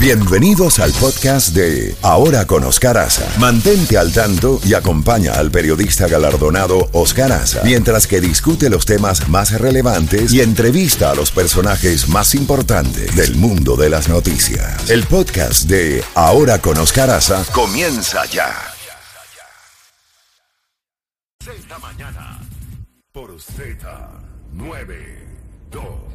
Bienvenidos al podcast de Ahora con Oscar Aza. Mantente al tanto y acompaña al periodista galardonado Oscar Aza mientras que discute los temas más relevantes y entrevista a los personajes más importantes del mundo de las noticias. El podcast de Ahora con Oscar Aza comienza ya. Esta mañana por Z92.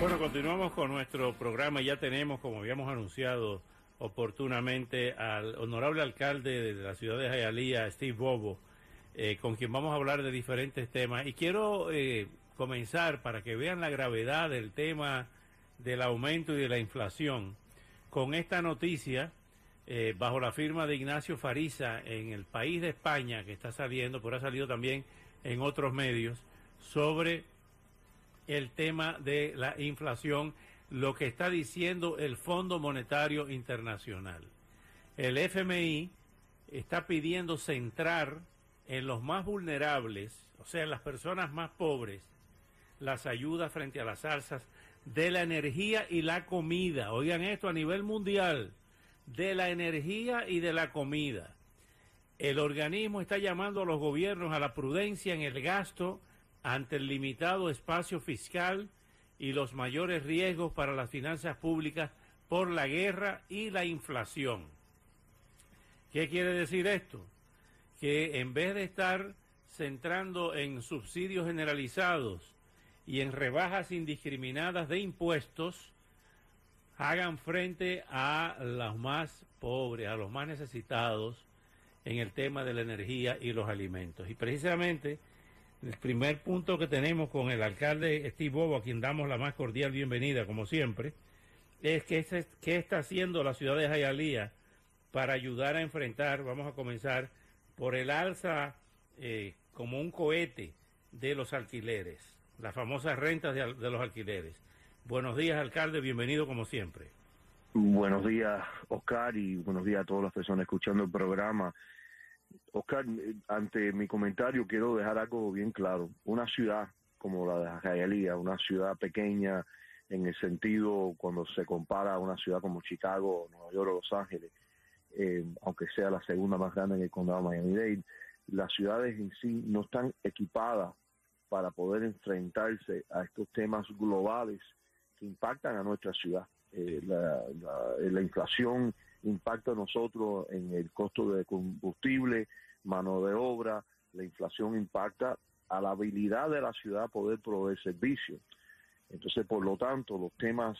Bueno, continuamos con nuestro programa. Ya tenemos, como habíamos anunciado oportunamente, al honorable alcalde de la ciudad de Jayalía, Steve Bobo, eh, con quien vamos a hablar de diferentes temas. Y quiero eh, comenzar para que vean la gravedad del tema del aumento y de la inflación con esta noticia eh, bajo la firma de Ignacio Fariza en el país de España, que está saliendo, pero ha salido también en otros medios, sobre el tema de la inflación, lo que está diciendo el Fondo Monetario Internacional. El FMI está pidiendo centrar en los más vulnerables, o sea, en las personas más pobres, las ayudas frente a las alzas de la energía y la comida. Oigan esto a nivel mundial, de la energía y de la comida. El organismo está llamando a los gobiernos a la prudencia en el gasto ante el limitado espacio fiscal y los mayores riesgos para las finanzas públicas por la guerra y la inflación. ¿Qué quiere decir esto? Que en vez de estar centrando en subsidios generalizados y en rebajas indiscriminadas de impuestos, hagan frente a los más pobres, a los más necesitados en el tema de la energía y los alimentos. Y precisamente el primer punto que tenemos con el alcalde Steve Bobo, a quien damos la más cordial bienvenida, como siempre, es que qué está haciendo la ciudad de Jayalía para ayudar a enfrentar, vamos a comenzar por el alza eh, como un cohete de los alquileres, las famosas rentas de los alquileres. Buenos días, alcalde, bienvenido como siempre. Buenos días, Oscar, y buenos días a todas las personas escuchando el programa. Oscar, ante mi comentario quiero dejar algo bien claro. Una ciudad como la de Jayalía, una ciudad pequeña en el sentido cuando se compara a una ciudad como Chicago, Nueva York o Los Ángeles, eh, aunque sea la segunda más grande en el condado de Miami-Dade, las ciudades en sí no están equipadas para poder enfrentarse a estos temas globales que impactan a nuestra ciudad. Eh, la, la inflación impacta a nosotros en el costo de combustible, mano de obra, la inflación impacta a la habilidad de la ciudad poder proveer servicios. Entonces, por lo tanto, los temas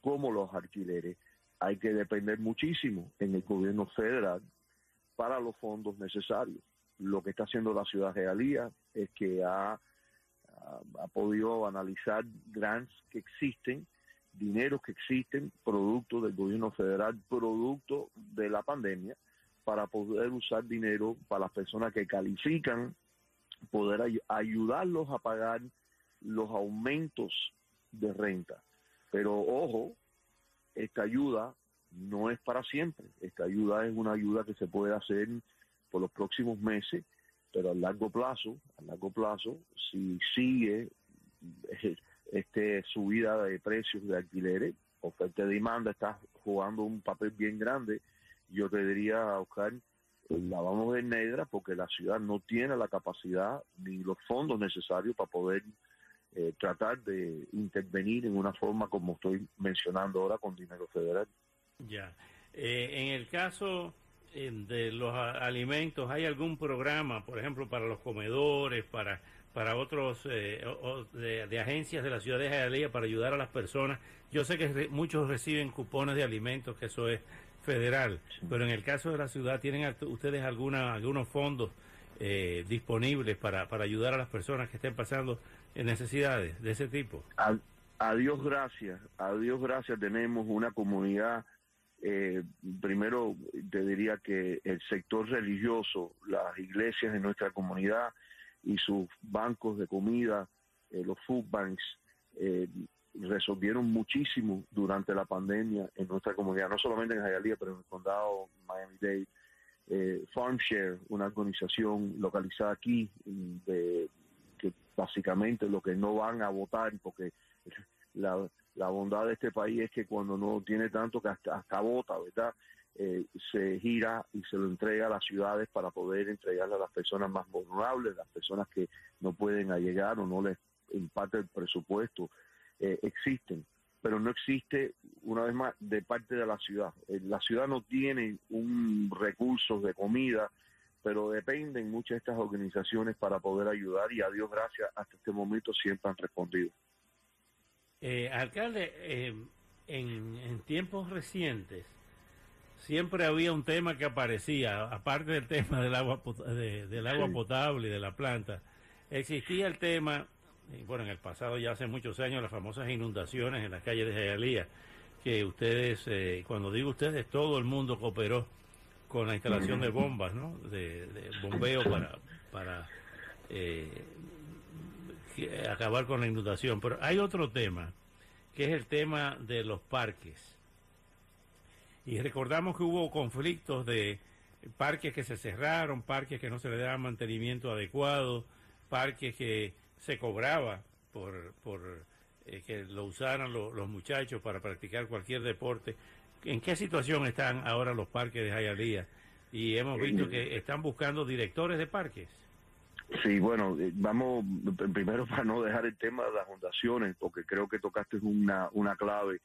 como los alquileres hay que depender muchísimo en el gobierno federal para los fondos necesarios. Lo que está haciendo la ciudad de Alía es que ha, ha podido analizar grants que existen dineros que existen, producto del gobierno federal, producto de la pandemia, para poder usar dinero para las personas que califican, poder ay ayudarlos a pagar los aumentos de renta. Pero ojo, esta ayuda no es para siempre. Esta ayuda es una ayuda que se puede hacer por los próximos meses, pero a largo plazo, a largo plazo, si sigue este subida de precios de alquileres, oferta y demanda está jugando un papel bien grande. Yo te diría, Oscar, la vamos a ver negra porque la ciudad no tiene la capacidad ni los fondos necesarios para poder eh, tratar de intervenir en una forma como estoy mencionando ahora con dinero federal. Ya. Eh, en el caso eh, de los alimentos, ¿hay algún programa, por ejemplo, para los comedores, para para otros eh, de, agencias de la ciudad de Jayalía para ayudar a las personas. Yo sé que muchos reciben cupones de alimentos, que eso es federal, pero en el caso de la ciudad, ¿tienen ustedes alguna, algunos fondos eh, disponibles para, para ayudar a las personas que estén pasando en necesidades de ese tipo? A, Dios gracias, a Dios gracias tenemos una comunidad eh, primero te diría que el sector religioso, las iglesias de nuestra comunidad y sus bancos de comida, eh, los food banks, eh, resolvieron muchísimo durante la pandemia en nuestra comunidad, no solamente en Hialeah, pero en el condado Miami-Dade. Eh, FarmShare, una organización localizada aquí, de, que básicamente lo que no van a votar, porque la, La bondad de este país es que cuando no tiene tanto que hasta, hasta bota, ¿verdad? Eh, se gira y se lo entrega a las ciudades para poder entregarle a las personas más vulnerables, las personas que no pueden llegar o no les imparte el presupuesto. Eh, existen, pero no existe, una vez más, de parte de la ciudad. Eh, la ciudad no tiene un recurso de comida, pero dependen muchas de estas organizaciones para poder ayudar y a Dios gracias, hasta este momento siempre han respondido. Eh, alcalde, en, en, tiempos recientes siempre había un tema que aparecía, aparte del tema del agua, de, del agua potable y de la planta, existía el tema, bueno, en el pasado ya hace muchos años, las famosas inundaciones en las calles de Jayalía, que ustedes, eh, cuando digo ustedes, todo el mundo cooperó con la instalación de bombas, ¿no? De, de bombeo para, para eh, acabar con la inundación. Pero hay otro tema, que es el tema de los parques. Y recordamos que hubo conflictos de parques que se cerraron, parques que no se le daba mantenimiento adecuado, parques que se cobraba por, por eh, que lo usaran lo, los muchachos para practicar cualquier deporte. ¿En qué situación están ahora los parques de Jayalía? Y hemos visto que están buscando directores de parques. Sí, bueno, vamos primero para no dejar el tema de las fundaciones, porque creo que tocaste una, una clave.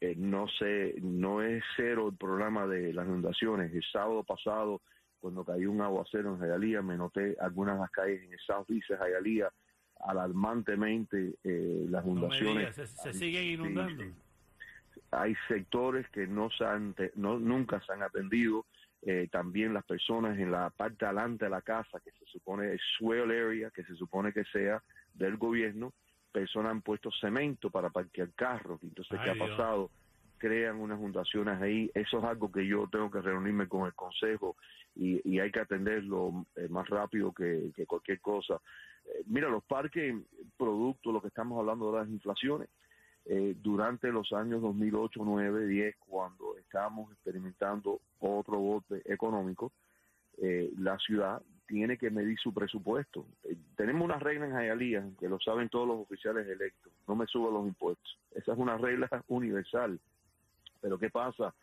Eh, no sé, no es cero el programa de las inundaciones. El sábado pasado, cuando cayó un aguacero en Jayalía, me noté algunas de las calles en el South East de Jayalía, alarmantemente eh, las inundaciones. No se, se, siguen inundando. Sí, sí. Hay sectores que no, se han, no nunca se han atendido eh, también las personas en la parte delante de la casa, que se supone es swell area, que se supone que sea del gobierno, personas han puesto cemento para parquear carros, entonces, Ay, ¿qué ha Dios. pasado? Crean unas fundaciones ahí, eso es algo que yo tengo que reunirme con el consejo y, y hay que atenderlo eh, más rápido que, que cualquier cosa. Eh, mira, los parques, producto, lo que estamos hablando de las inflaciones, eh, durante los años 2008, 9, 10, cuando estábamos experimentando otro golpe económico, eh, la ciudad tiene que medir su presupuesto. Eh, tenemos una regla en Jayalía, que lo saben todos los oficiales electos, no me suban los impuestos. Esa es una regla universal. Pero ¿qué pasa?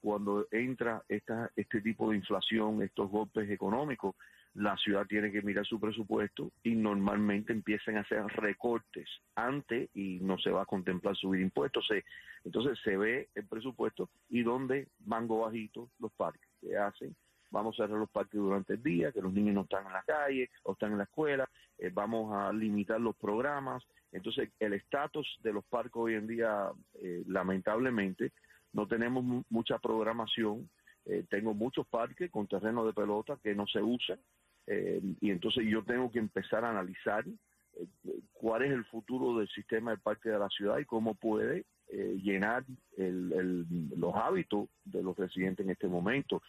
Cuando entra esta, este tipo de inflación, estos golpes económicos, la ciudad tiene que mirar su presupuesto y normalmente empiezan a hacer recortes antes y no se va a contemplar subir impuestos. Se, entonces se ve el presupuesto y donde van bajitos los parques. que hacen? Vamos a cerrar los parques durante el día, que los niños no están en la calle o están en la escuela, eh, vamos a limitar los programas. Entonces el estatus de los parques hoy en día, eh, lamentablemente, no tenemos mucha programación. Eh, tengo muchos parques con terreno de pelota que no se usan, y entonces yo tengo que empezar a analizar cuál es el futuro del sistema del parque de la ciudad y cómo puede llenar el, los hábitos de los residentes en este momento.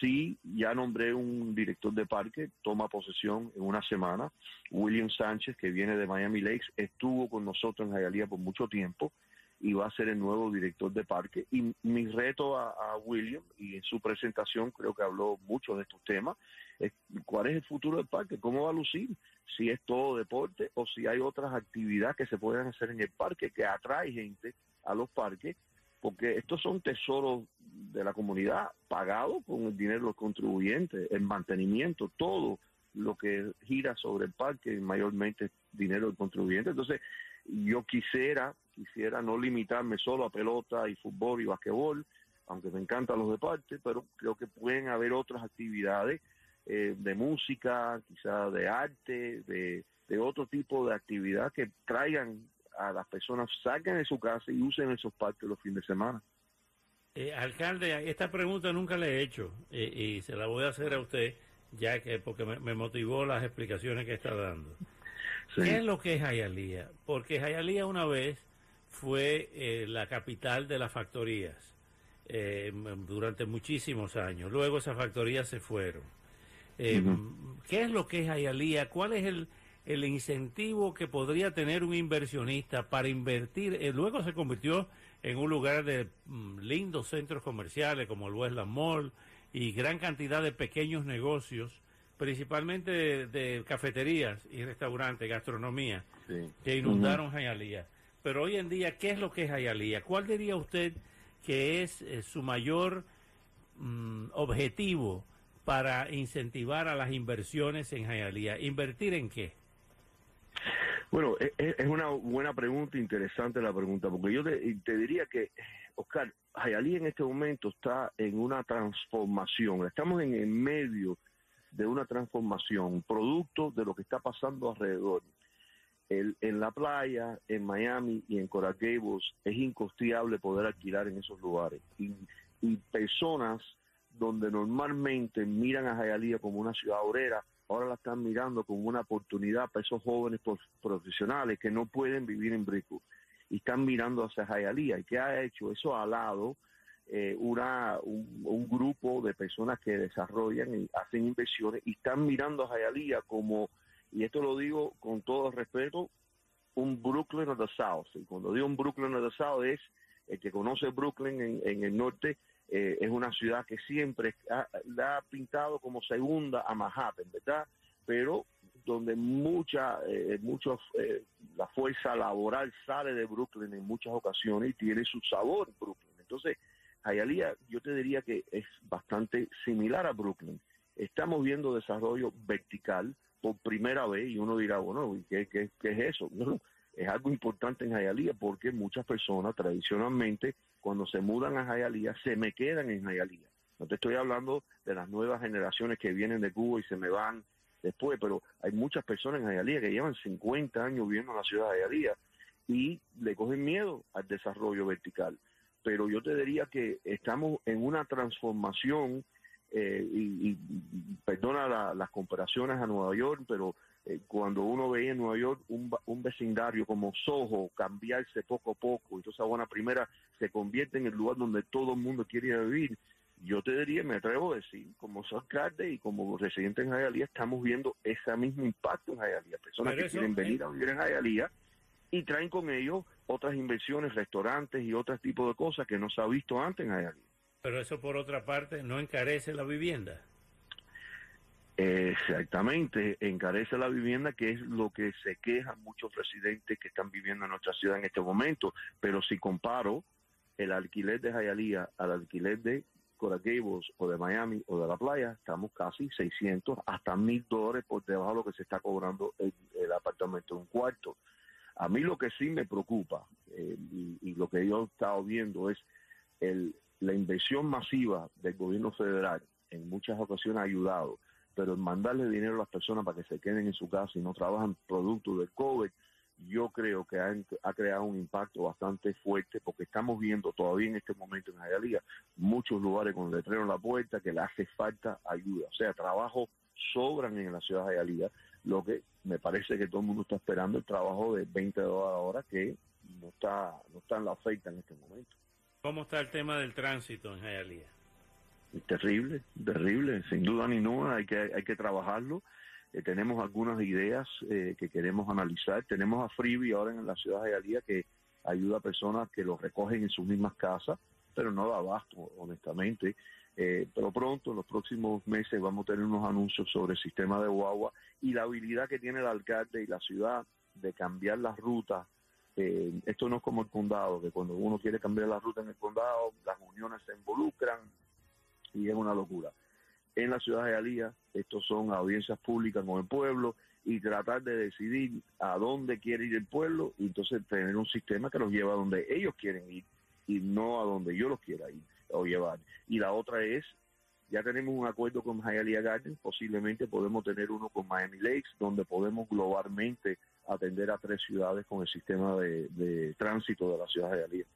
Sí, ya nombré un director de parque, toma posesión en una semana. William Sánchez, que viene de Miami Lakes, estuvo con nosotros en Hialeah por mucho tiempo y va a ser el nuevo director de parque. Y mi reto a, William, y en su presentación creo que habló mucho de estos temas, es cuál es el futuro del parque, cómo va a lucir, si es todo deporte o si hay otras actividades que se pueden hacer en el parque que atrae gente a los parques, porque estos son tesoros de la comunidad pagados con el dinero de los contribuyentes, el mantenimiento, todo lo que gira sobre el parque, mayormente dinero del contribuyente. Entonces, yo quisiera quisiera no limitarme solo a pelota y fútbol y basquetbol, aunque me encantan los deportes, pero creo que pueden haber otras actividades eh, de música, quizá de arte, de, de, otro tipo de actividad que traigan a las personas, saquen de su casa y usen esos parques los fines de semana. Eh, alcalde, esta pregunta nunca le he hecho eh, y se la voy a hacer a usted, ya que porque me, me motivó las explicaciones que está dando. Sí. ¿Qué es lo que es Jayalía? Porque Jayalía una vez fue eh, la capital de las factorías eh, durante muchísimos años. Luego esas factorías se fueron. Uh -huh. ¿Qué es lo que es Ayalía? ¿Cuál es el, el, incentivo que podría tener un inversionista para invertir? Eh, luego se convirtió en un lugar de mm, lindos centros comerciales como el Westland Mall y gran cantidad de pequeños negocios, principalmente de, de cafeterías y restaurantes, gastronomía, sí. que inundaron uh -huh. Hialeah pero hoy en día, ¿qué es lo que es Hialeah? ¿Cuál diría usted que es eh, su mayor mm, objetivo para incentivar a las inversiones en Hialeah? ¿Invertir en qué? Bueno, e, e, es una buena pregunta, interesante la pregunta, porque yo te, diría que, Oscar, Hialeah en este momento está en una transformación, estamos en el medio de una transformación, producto de lo que está pasando alrededor. en la playa, en Miami y en Coral Gables es incosteable poder alquilar en esos lugares. Y, y personas donde normalmente miran a Hialeah como una ciudad obrera, ahora la están mirando como una oportunidad para esos jóvenes profesionales que no pueden vivir en Brico y están mirando hacia Hialeah. ¿Y qué ha hecho? Eso ha alado eh, una, un, grupo de personas que desarrollan y hacen inversiones y están mirando a Hialeah como, y esto lo digo con todo respeto, un Brooklyn of the South. Y cuando digo un Brooklyn of the South es el que conoce Brooklyn en el norte, eh, es una ciudad que siempre la ha pintado como segunda a Manhattan, ¿verdad? Pero donde mucha, eh, muchos, eh, la fuerza laboral sale de Brooklyn en muchas ocasiones y tiene su sabor Brooklyn. Entonces, Hialeah yo te diría que es bastante similar a Brooklyn. Estamos viendo desarrollo vertical por primera vez y uno dirá, bueno, ¿qué, qué, qué es eso? No, es algo importante en Hialeah porque muchas personas tradicionalmente cuando se mudan a Hialeah se me quedan en Hialeah. No te estoy hablando de las nuevas generaciones que vienen de Cuba y se me van después, pero hay muchas personas en Hialeah que llevan 50 años viviendo en la ciudad de Hialeah y le cogen miedo al desarrollo vertical. Pero yo te diría que estamos en una transformación eh, y, perdona las comparaciones a Nueva York, pero eh, cuando uno veía en Nueva York un, un, vecindario como Soho cambiarse poco a poco, entonces Buena Primera se convierte en el lugar donde todo el mundo quiere vivir, yo te diría, me atrevo a decir, como alcalde y como residente en Hialeah, estamos viendo ese mismo impacto en Hialeah. Personas que quieren venir a vivir en Hialeah y traen con ellos otras inversiones, restaurantes y otros tipos de cosas que no se ha visto antes en Hialeah. Pero eso, por otra parte, no encarece la vivienda. Exactamente, encarece la vivienda, que es lo que se quejan muchos residentes que están viviendo en nuestra ciudad en este momento. Pero si comparo el alquiler de Hialeah al alquiler de Coral Gables o de Miami o de la playa, estamos casi 600 hasta 1000 dólares por debajo de lo que se está cobrando el, apartamento de un cuarto. A mí lo que sí me preocupa eh, y, lo que yo he estado viendo es el, la inversión masiva del gobierno federal en muchas ocasiones ha ayudado pero mandarle dinero a las personas para que se queden en su casa y no trabajan producto del COVID, yo creo que ha, creado un impacto bastante fuerte porque estamos viendo todavía en este momento en Hialeah muchos lugares con letrero en la puerta que le hace falta ayuda. O sea, trabajo sobran en la ciudad de Hialeah, lo que me parece que todo el mundo está esperando el trabajo de 20 dólares a hora que no está, no está en la oferta en este momento. ¿Cómo está el tema del tránsito en Hialeah? Terrible, terrible, sin duda ni ninguna, hay que, hay que trabajarlo. Eh, tenemos algunas ideas eh, que queremos analizar. Tenemos a Freebie ahora en la ciudad de Hialeah que ayuda a personas que lo recogen en sus mismas casas, pero no da abasto, honestamente. Eh, pero pronto, en los próximos meses, vamos a tener unos anuncios sobre el sistema de guagua y la habilidad que tiene el alcalde y la ciudad de cambiar las rutas. Esto no es como el condado, que cuando uno quiere cambiar la ruta en el condado, las uniones se involucran, y es una locura. En la ciudad de Alía, estos son audiencias públicas con el pueblo y tratar de decidir a dónde quiere ir el pueblo y entonces tener un sistema que los lleva a donde ellos quieren ir y no a donde yo los quiera ir o llevar. Y la otra es, ya tenemos un acuerdo con Hialeah Garden, posiblemente podemos tener uno con Miami Lakes, donde podemos globalmente atender a tres ciudades con el sistema de, tránsito de la ciudad de Hialeah.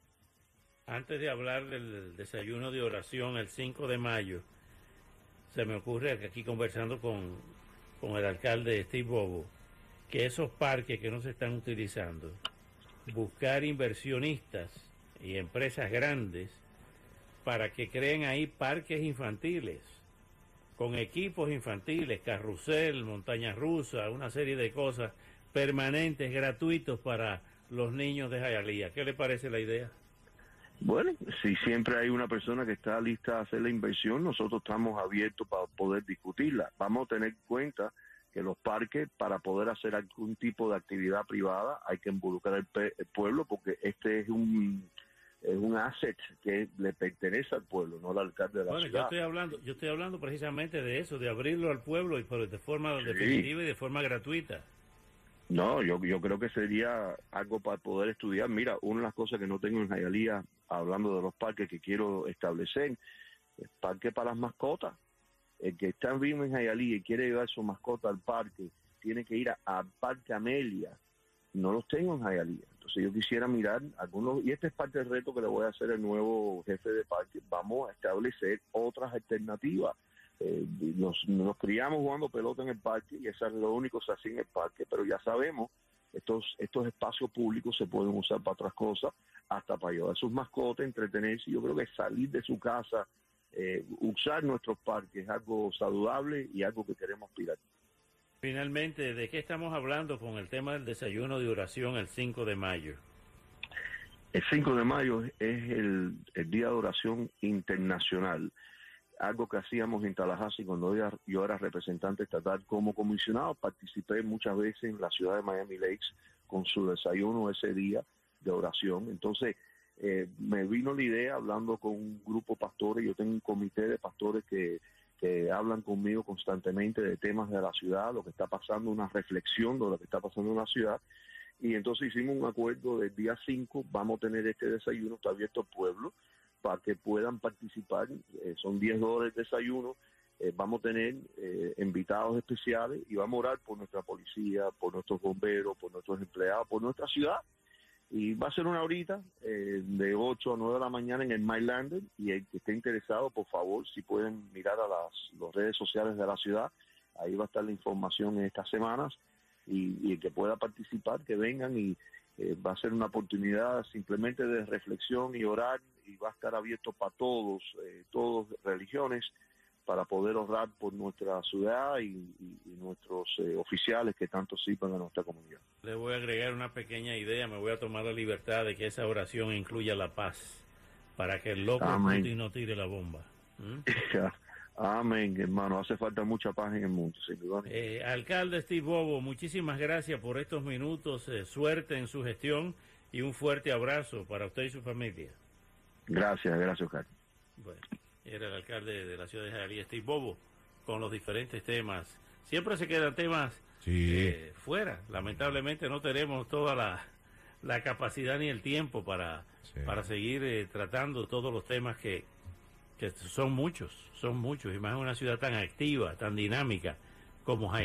Antes de hablar del desayuno de oración el 5 de mayo, se me ocurre que aquí conversando con, con el alcalde Steve Bobo, que esos parques que no se están utilizando, buscar inversionistas y empresas grandes para que creen ahí parques infantiles, con equipos infantiles, carrusel, montaña rusa, una serie de cosas permanentes, gratuitos para los niños de Jayalía. ¿Qué le parece la idea? Bueno, si siempre hay una persona que está lista a hacer la inversión, nosotros estamos abiertos para poder discutirla. Vamos a tener en cuenta que los parques, para poder hacer algún tipo de actividad privada, hay que involucrar el pueblo porque este es un es un asset que le pertenece al pueblo, no al alcalde de la bueno, ciudad. Yo estoy hablando, yo estoy hablando precisamente de eso, de abrirlo al pueblo y de forma sí. definitiva y de forma gratuita. No, yo, yo creo que sería algo para poder estudiar. Mira, una de las cosas que no tengo en Jayalía, hablando de los parques que quiero establecer, es parque para las mascotas. El que está vivo en Jayalía y quiere llevar su mascota al parque, tiene que ir al Parque Amelia. No los tengo en Jayalía. Entonces yo quisiera mirar algunos, y este es parte del reto que le voy a hacer al nuevo jefe de parque, vamos a establecer otras alternativas. Eh, nos, nos, criamos jugando pelota en el parque y eso es lo único que se hace en el parque, pero ya sabemos, estos, estos espacios públicos se pueden usar para otras cosas, hasta para llevar sus mascotas, entretenerse. Yo creo que salir de su casa, eh, usar nuestros parques es algo saludable y algo que queremos aspirar. Finalmente, ¿de qué estamos hablando con el tema del desayuno de oración el 5 de mayo? El 5 de mayo es el, el Día de Oración Internacional, algo que hacíamos en Tallahassee cuando yo, era representante estatal como comisionado. Participé muchas veces en la ciudad de Miami Lakes con su desayuno ese día de oración. Entonces, eh, me vino la idea hablando con un grupo de pastores, yo tengo un comité de pastores que que hablan conmigo constantemente de temas de la ciudad, lo que está pasando, una reflexión de lo que está pasando en la ciudad. Y entonces hicimos un acuerdo del día 5, vamos a tener este desayuno, está abierto al pueblo, para que puedan participar, eh, son 10 dólares de desayuno, eh, vamos a tener eh, invitados especiales y vamos a orar por nuestra policía, por nuestros bomberos, por nuestros empleados, por nuestra ciudad. Y va a ser una horita eh, de 8 a 9 de la mañana en el Mylander y el que esté interesado, por favor, si pueden mirar a las, redes sociales de la ciudad, ahí va a estar la información en estas semanas y, y el que pueda participar, que vengan y va a ser una oportunidad simplemente de reflexión y orar y va a estar abierto para todos, eh, todas religiones, para poder orar por nuestra ciudad y, y, y nuestros eh, oficiales que tanto sirven a nuestra comunidad. Le voy a agregar una pequeña idea, me voy a tomar la libertad de que esa oración incluya la paz, para que el loco Putin no tire la bomba. ¿Mm? Amén, hermano. Hace falta mucha paz en el mundo, sin duda. Eh, alcalde Steve Bobo, muchísimas gracias por estos minutos. Eh, suerte en su gestión y un fuerte abrazo para usted y su familia. Gracias, gracias, Oscar. Bueno, era el alcalde de la ciudad de Jalía, Steve Bobo, con los diferentes temas. Siempre se quedan temas sí. eh, fuera. Lamentablemente no tenemos toda la, la capacidad ni el tiempo para, Sí. para seguir eh, tratando todos los temas que, que son muchos, son muchos, y más en una ciudad tan activa, tan dinámica como Jai-